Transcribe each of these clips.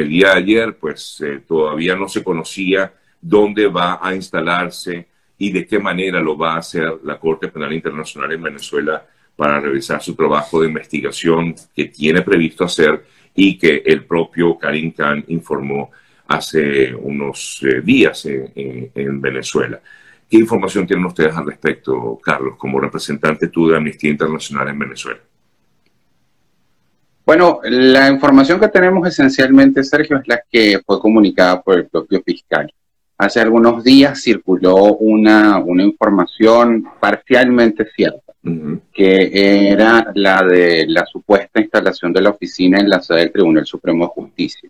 el día de ayer, pues eh, todavía no se conocía dónde va a instalarse y de qué manera lo va a hacer la Corte Penal Internacional en Venezuela para realizar su trabajo de investigación que tiene previsto hacer y que el propio Karim Khan informó hace unos eh, días en, Venezuela. ¿Qué información tienen ustedes al respecto, Carlos, como representante tú de Amnistía Internacional en Venezuela? Bueno, la información que tenemos esencialmente, Sergio, es la que fue comunicada por el propio fiscal. Hace algunos días circuló una, una información parcialmente cierta que era la de la supuesta instalación de la oficina en la sede del Tribunal Supremo de Justicia.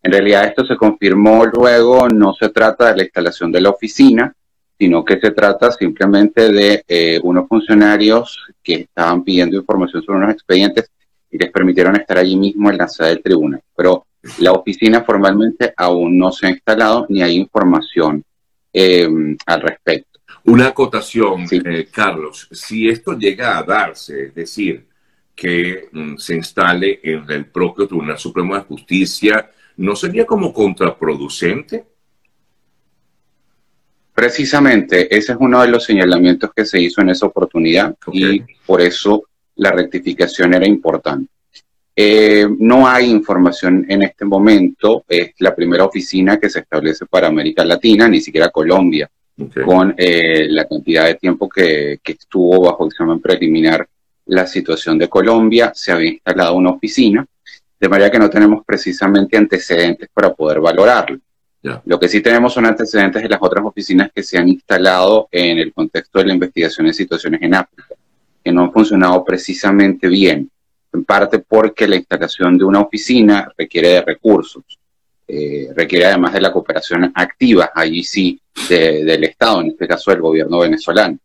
En realidad esto se confirmó luego, no se trata de la instalación de la oficina, sino que se trata simplemente de eh, unos funcionarios que estaban pidiendo información sobre unos expedientes y les permitieron estar allí mismo en la sede del tribunal. Pero la oficina formalmente aún no se ha instalado ni hay información eh, al respecto. Una acotación, eh, Carlos, si esto llega a darse, es decir, que mm, se instale en el propio Tribunal Supremo de Justicia, ¿no sería como contraproducente? Precisamente, ese es uno de los señalamientos que se hizo en esa oportunidad y por eso la rectificación era importante. Eh, no hay información en este momento, es la primera oficina que se establece para América Latina, ni siquiera Colombia con eh, la cantidad de tiempo que, estuvo bajo examen preliminar la situación de Colombia, se había instalado una oficina, de manera que no tenemos precisamente antecedentes para poder valorarlo. Lo que sí tenemos son antecedentes de las otras oficinas que se han instalado en el contexto de la investigación de situaciones en África, que no han funcionado precisamente bien, en parte porque la instalación de una oficina requiere de recursos, eh, requiere además de la cooperación activa, allí sí, del Estado, en este caso del gobierno venezolano.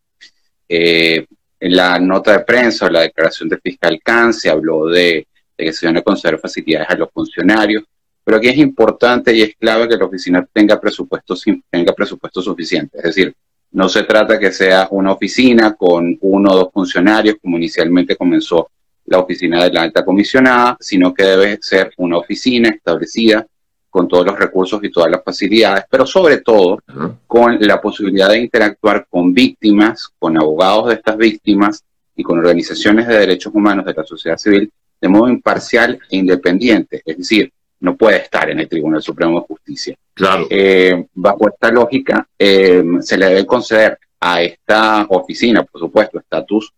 Eh, en la nota de prensa o la declaración de fiscal Can se habló de, que se van a conceder facilidades a los funcionarios, pero aquí es importante y es clave que la oficina tenga presupuesto, tenga presupuesto suficiente. Es decir, no se trata que sea una oficina con uno o dos funcionarios, como inicialmente comenzó la oficina de la alta comisionada, sino que debe ser una oficina establecida con todos los recursos y todas las facilidades, pero sobre todo con la posibilidad de interactuar con víctimas, con abogados de estas víctimas y con organizaciones de derechos humanos de la sociedad civil de modo imparcial e independiente. Es decir, no puede estar en el Tribunal Supremo de Justicia. Claro. Eh, bajo esta lógica, eh, se le debe conceder a esta oficina, por supuesto, estatus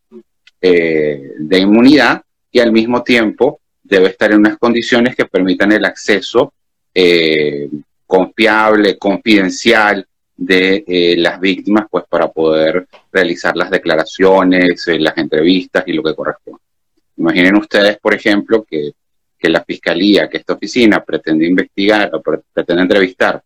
eh, de inmunidad y al mismo tiempo debe estar en unas condiciones que permitan el acceso confiable, confidencial de las víctimas, pues para poder realizar las declaraciones, las entrevistas y lo que corresponde. Imaginen ustedes, por ejemplo, que, la fiscalía, que esta oficina pretende investigar o pretende entrevistar a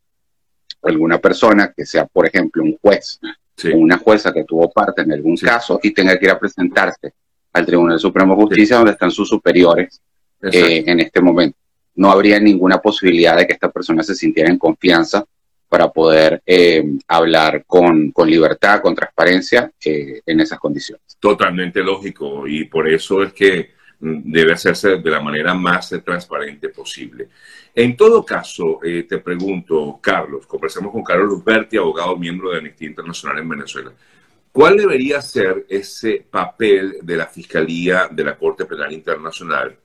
alguna persona que sea, por ejemplo, un juez o una jueza que tuvo parte en algún caso y tenga que ir a presentarse al Tribunal Supremo de Justicia donde están sus superiores en este momento. No habría ninguna posibilidad de que esta persona se sintiera en confianza para poder eh, hablar con, libertad, con transparencia eh, en esas condiciones. Totalmente lógico y por eso es que debe hacerse de la manera más transparente posible. En todo caso, eh, te pregunto, Carlos, conversamos con Carlos Luzberti, abogado miembro de Amnistía Internacional en Venezuela. ¿Cuál debería ser ese papel de la Fiscalía de la Corte Penal Internacional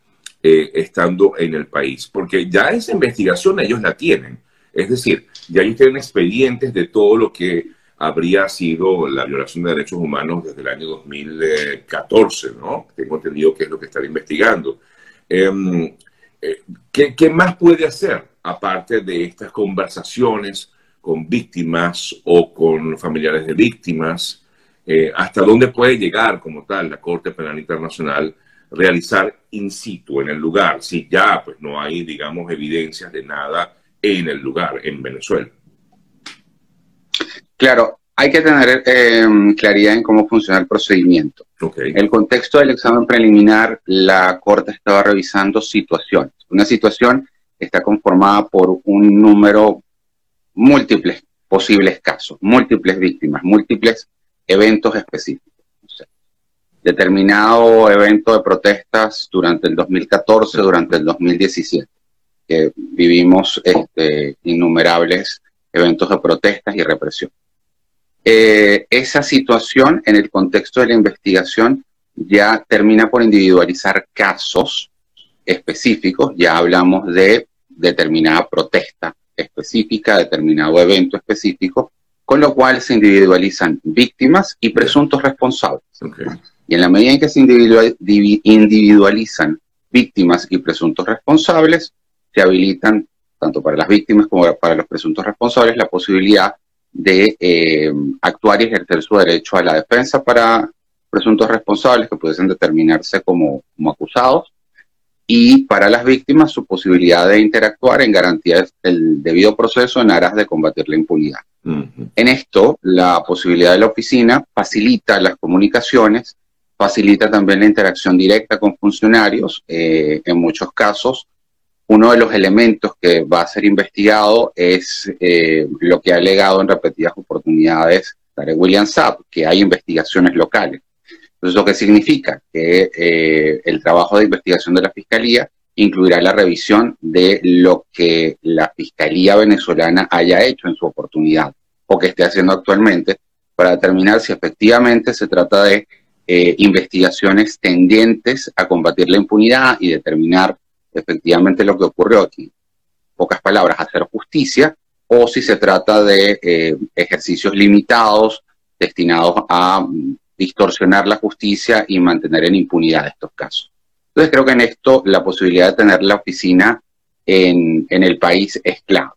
eh, estando en el país, porque ya esa investigación ellos la tienen. Es decir, ya ellos tienen expedientes de todo lo que habría sido la violación de derechos humanos desde el año 2014, ¿no? Tengo entendido que es lo que están investigando. Em, eh, ¿qué, más puede hacer aparte de estas conversaciones con víctimas o con familiares de víctimas? Eh, ¿Hasta dónde puede llegar como tal la Corte Penal Internacional realizar in situ, en el lugar, si ya pues no hay, digamos, evidencias de nada en el lugar, en Venezuela. Claro, hay que tener em, claridad en cómo funciona el procedimiento. En el contexto del examen preliminar, la Corte estaba revisando situaciones. Una situación está conformada por un número múltiples posibles casos, múltiples víctimas, múltiples eventos específicos determinado evento de protestas durante el 2014, durante el 2017. que vivimos este, innumerables eventos de protestas y represión. Eh, esa situación en el contexto de la investigación ya termina por individualizar casos específicos, ya hablamos de determinada protesta específica, determinado evento específico, con lo cual se individualizan víctimas y presuntos responsables. Y en la medida en que se individualizan víctimas y presuntos responsables, se habilitan, tanto para las víctimas como para los presuntos responsables, la posibilidad de eh, actuar y ejercer su derecho a la defensa para presuntos responsables que pudiesen determinarse como, acusados y para las víctimas su posibilidad de interactuar en garantía del debido proceso en aras de combatir la impunidad. En esto, la posibilidad de la oficina facilita las comunicaciones, facilita también la interacción directa con funcionarios. Eh, en muchos casos, uno de los elementos que va a ser investigado es eh, lo que ha alegado en repetidas oportunidades Tarek William Saab, que hay investigaciones locales. Entonces, lo que significa que eh, el trabajo de investigación de la Fiscalía incluirá la revisión de lo que la Fiscalía venezolana haya hecho en su oportunidad o que esté haciendo actualmente para determinar si efectivamente se trata de eh, investigaciones tendientes a combatir la impunidad y determinar efectivamente lo que ocurrió aquí. Pocas palabras, hacer justicia o si se trata de eh, ejercicios limitados destinados a mm, distorsionar la justicia y mantener en impunidad estos casos. Entonces creo que en esto la posibilidad de tener la oficina en, el país es clave.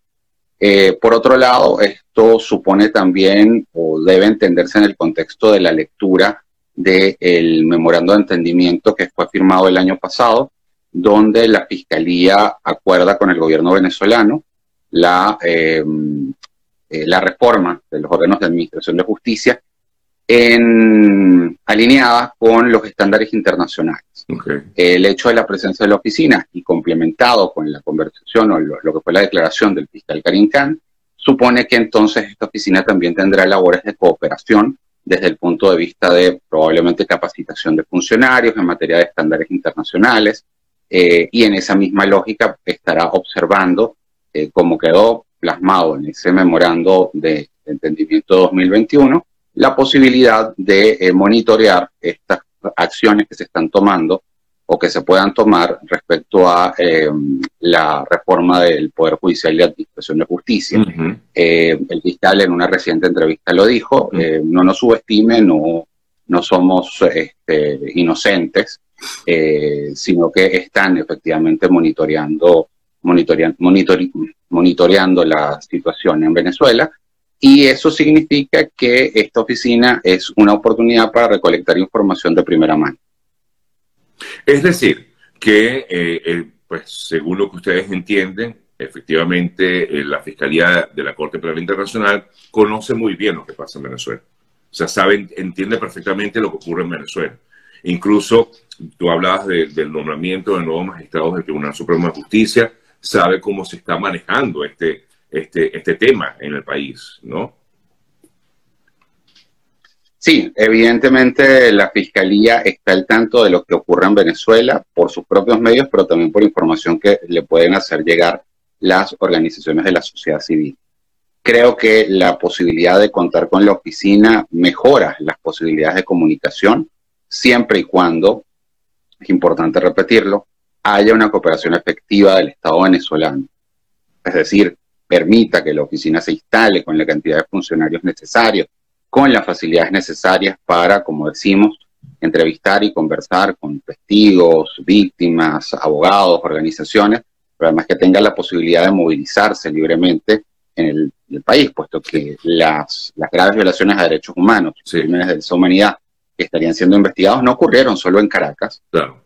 Eh, por otro lado, esto supone también o debe entenderse en el contexto de la lectura del memorando de entendimiento que fue firmado el año pasado, donde la Fiscalía acuerda con el gobierno venezolano la, eh, eh, la reforma de los órganos de administración de justicia en, alineada con los estándares internacionales. El hecho de la presencia de la oficina y complementado con la conversación o lo, que fue la declaración del fiscal Karim Khan, supone que entonces esta oficina también tendrá labores de cooperación desde el punto de vista de probablemente capacitación de funcionarios en materia de estándares internacionales eh, y en esa misma lógica estará observando eh, cómo quedó plasmado en ese memorando de entendimiento 2021 la posibilidad de eh, monitorear estas acciones que se están tomando o que se puedan tomar respecto a em, la reforma del Poder Judicial y la Administración de Justicia. Eh, el fiscal en una reciente entrevista lo dijo, eh, no nos subestime, no, no somos este, inocentes, sino que están efectivamente monitoreando, monitoreando, monitoreando la situación en Venezuela y eso significa que esta oficina es una oportunidad para recolectar información de primera mano. Es decir, que, eh, eh, pues, según lo que ustedes entienden, efectivamente eh, la Fiscalía de la Corte Penal Internacional conoce muy bien lo que pasa en Venezuela. O sea, sabe, entiende perfectamente lo que ocurre en Venezuela. Incluso tú hablabas del nombramiento de nuevos magistrados del Tribunal Supremo de Justicia, sabe cómo se está manejando este, este, este tema en el país, ¿no? Sí, evidentemente la Fiscalía está al tanto de lo que ocurre en Venezuela por sus propios medios, pero también por información que le pueden hacer llegar las organizaciones de la sociedad civil. Creo que la posibilidad de contar con la oficina mejora las posibilidades de comunicación, siempre y cuando, es importante repetirlo, haya una cooperación efectiva del Estado venezolano. Es decir, permita que la oficina se instale con la cantidad de funcionarios necesarios, con las facilidades necesarias para, como decimos, entrevistar y conversar con testigos, víctimas, abogados, organizaciones, pero además que tenga la posibilidad de movilizarse libremente en el, país, puesto que las, graves violaciones a derechos humanos, crímenes de esa humanidad que estarían siendo investigados no ocurrieron solo en Caracas.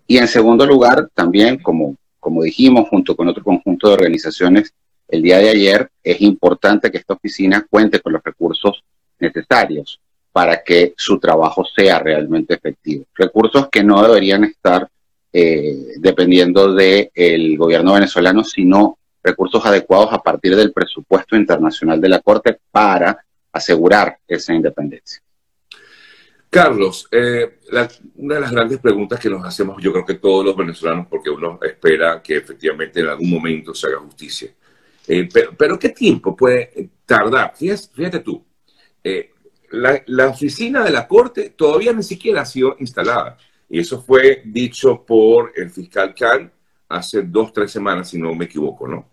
Y en segundo lugar, también, como, como dijimos, junto con otro conjunto de organizaciones el día de ayer, es importante que esta oficina cuente con los recursos necesarios para que su trabajo sea realmente efectivo. Recursos que no deberían estar eh, dependiendo del gobierno venezolano, sino recursos adecuados a partir del presupuesto internacional de la Corte para asegurar esa independencia. Carlos, eh, una de las grandes preguntas que nos hacemos, yo creo que todos los venezolanos, porque uno espera que efectivamente en algún momento se haga justicia. Eh, pero, ¿qué tiempo puede tardar? Fíjate, tú, eh, la, oficina de la Corte todavía ni siquiera ha sido instalada. Y eso fue dicho por el fiscal Khan hace dos, tres semanas, si no me equivoco, ¿no?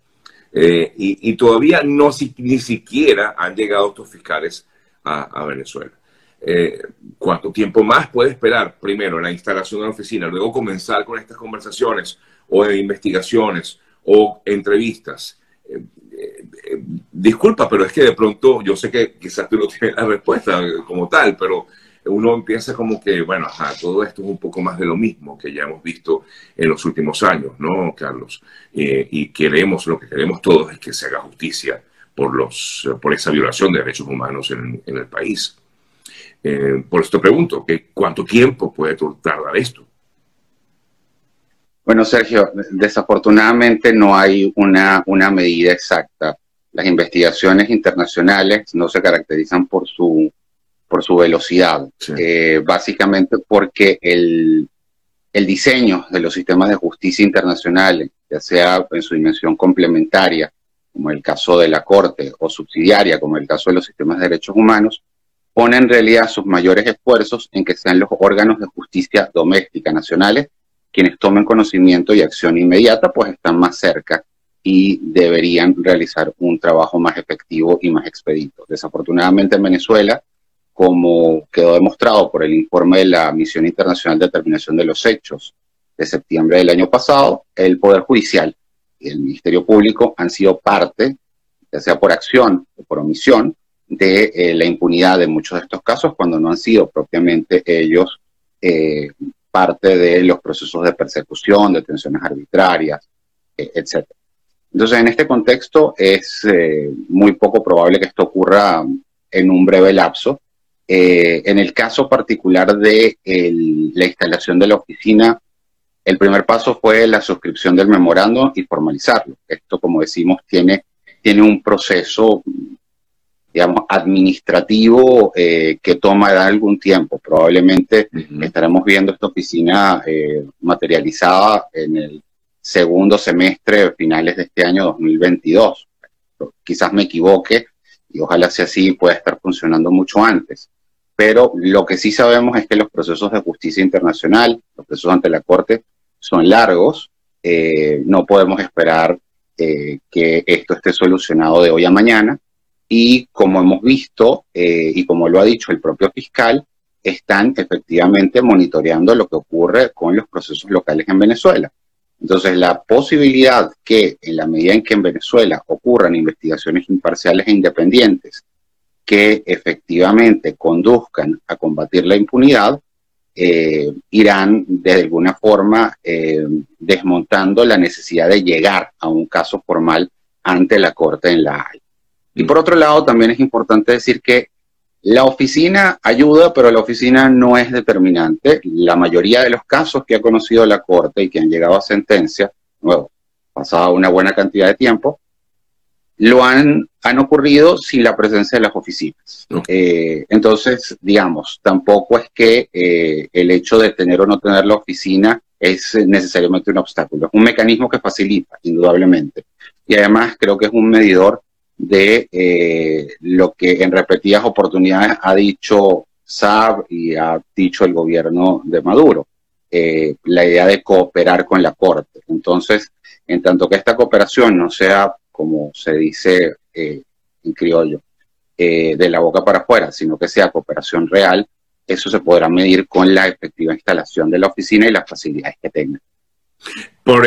y, todavía no ni siquiera han llegado estos fiscales a Venezuela. Eh, ¿cuánto tiempo más puede esperar? Primero, la instalación de la oficina, luego comenzar con estas conversaciones o investigaciones o entrevistas. Eh, eh, disculpa, pero es que de pronto yo sé que quizás tú no tienes la respuesta como tal, pero uno empieza como que, bueno, todo esto es un poco más de lo mismo que ya hemos visto en los últimos años, ¿no, Carlos? y queremos, lo que queremos todos es que se haga justicia por, los, por esa violación de derechos humanos en el país. Eh, por esto pregunto, ¿cuánto tiempo puede tardar esto? Bueno, Sergio, desafortunadamente no hay una, una medida exacta. Las investigaciones internacionales no se caracterizan por su, por su velocidad, eh, básicamente porque el, el diseño de los sistemas de justicia internacionales, ya sea en su dimensión complementaria, como el caso de la Corte, o subsidiaria, como el caso de los sistemas de derechos humanos, pone en realidad sus mayores esfuerzos en que sean los órganos de justicia doméstica nacionales quienes tomen conocimiento y acción inmediata, pues están más cerca y deberían realizar un trabajo más efectivo y más expedito. Desafortunadamente en Venezuela, como quedó demostrado por el informe de la Misión Internacional de Determinación de los Hechos de septiembre del año pasado, el Poder Judicial y el Ministerio Público han sido parte, ya sea por acción o por omisión, de eh, la impunidad de muchos de estos casos cuando no han sido propiamente ellos eh, parte de los procesos de persecución, detenciones arbitrarias, eh, etc. Entonces, en este contexto es muy poco probable que esto ocurra en un breve lapso. en el caso particular de la instalación de la oficina, el primer paso fue la suscripción del memorando y formalizarlo. Esto, como decimos, tiene, tiene un proceso digamos, administrativo eh, que toma algún tiempo. Probablemente estaremos viendo esta oficina eh, materializada en el segundo semestre, finales de este año 2022. Quizás me equivoque y ojalá sea así, pueda estar funcionando mucho antes. Pero lo que sí sabemos es que los procesos de justicia internacional, los procesos ante la Corte, son largos. Eh, no podemos esperar que esto esté solucionado de hoy a mañana y como hemos visto eh, y como lo ha dicho el propio fiscal, están efectivamente monitoreando lo que ocurre con los procesos locales en Venezuela. Entonces, la posibilidad que en la medida en que en Venezuela ocurran investigaciones imparciales e independientes que efectivamente conduzcan a combatir la impunidad, eh, irán de alguna forma eh, desmontando la necesidad de llegar a un caso formal ante la Corte en La Haya. Y por otro lado, también es importante decir que la oficina ayuda, pero la oficina no es determinante. La mayoría de los casos que ha conocido la Corte y que han llegado a sentencia, nuevo, pasado una buena cantidad de tiempo, lo han, han ocurrido sin la presencia de las oficinas. Eh, entonces, digamos, tampoco es que eh, el hecho de tener o no tener la oficina es necesariamente un obstáculo. Es un mecanismo que facilita, indudablemente. Y además creo que es un medidor de eh, lo que en repetidas oportunidades ha dicho Saab y ha dicho el gobierno de Maduro, eh, la idea de cooperar con la Corte. Entonces, en tanto que esta cooperación no sea, como se dice eh, en criollo, de la boca para afuera, sino que sea cooperación real, eso se podrá medir con la efectiva instalación de la oficina y las facilidades que tenga. Por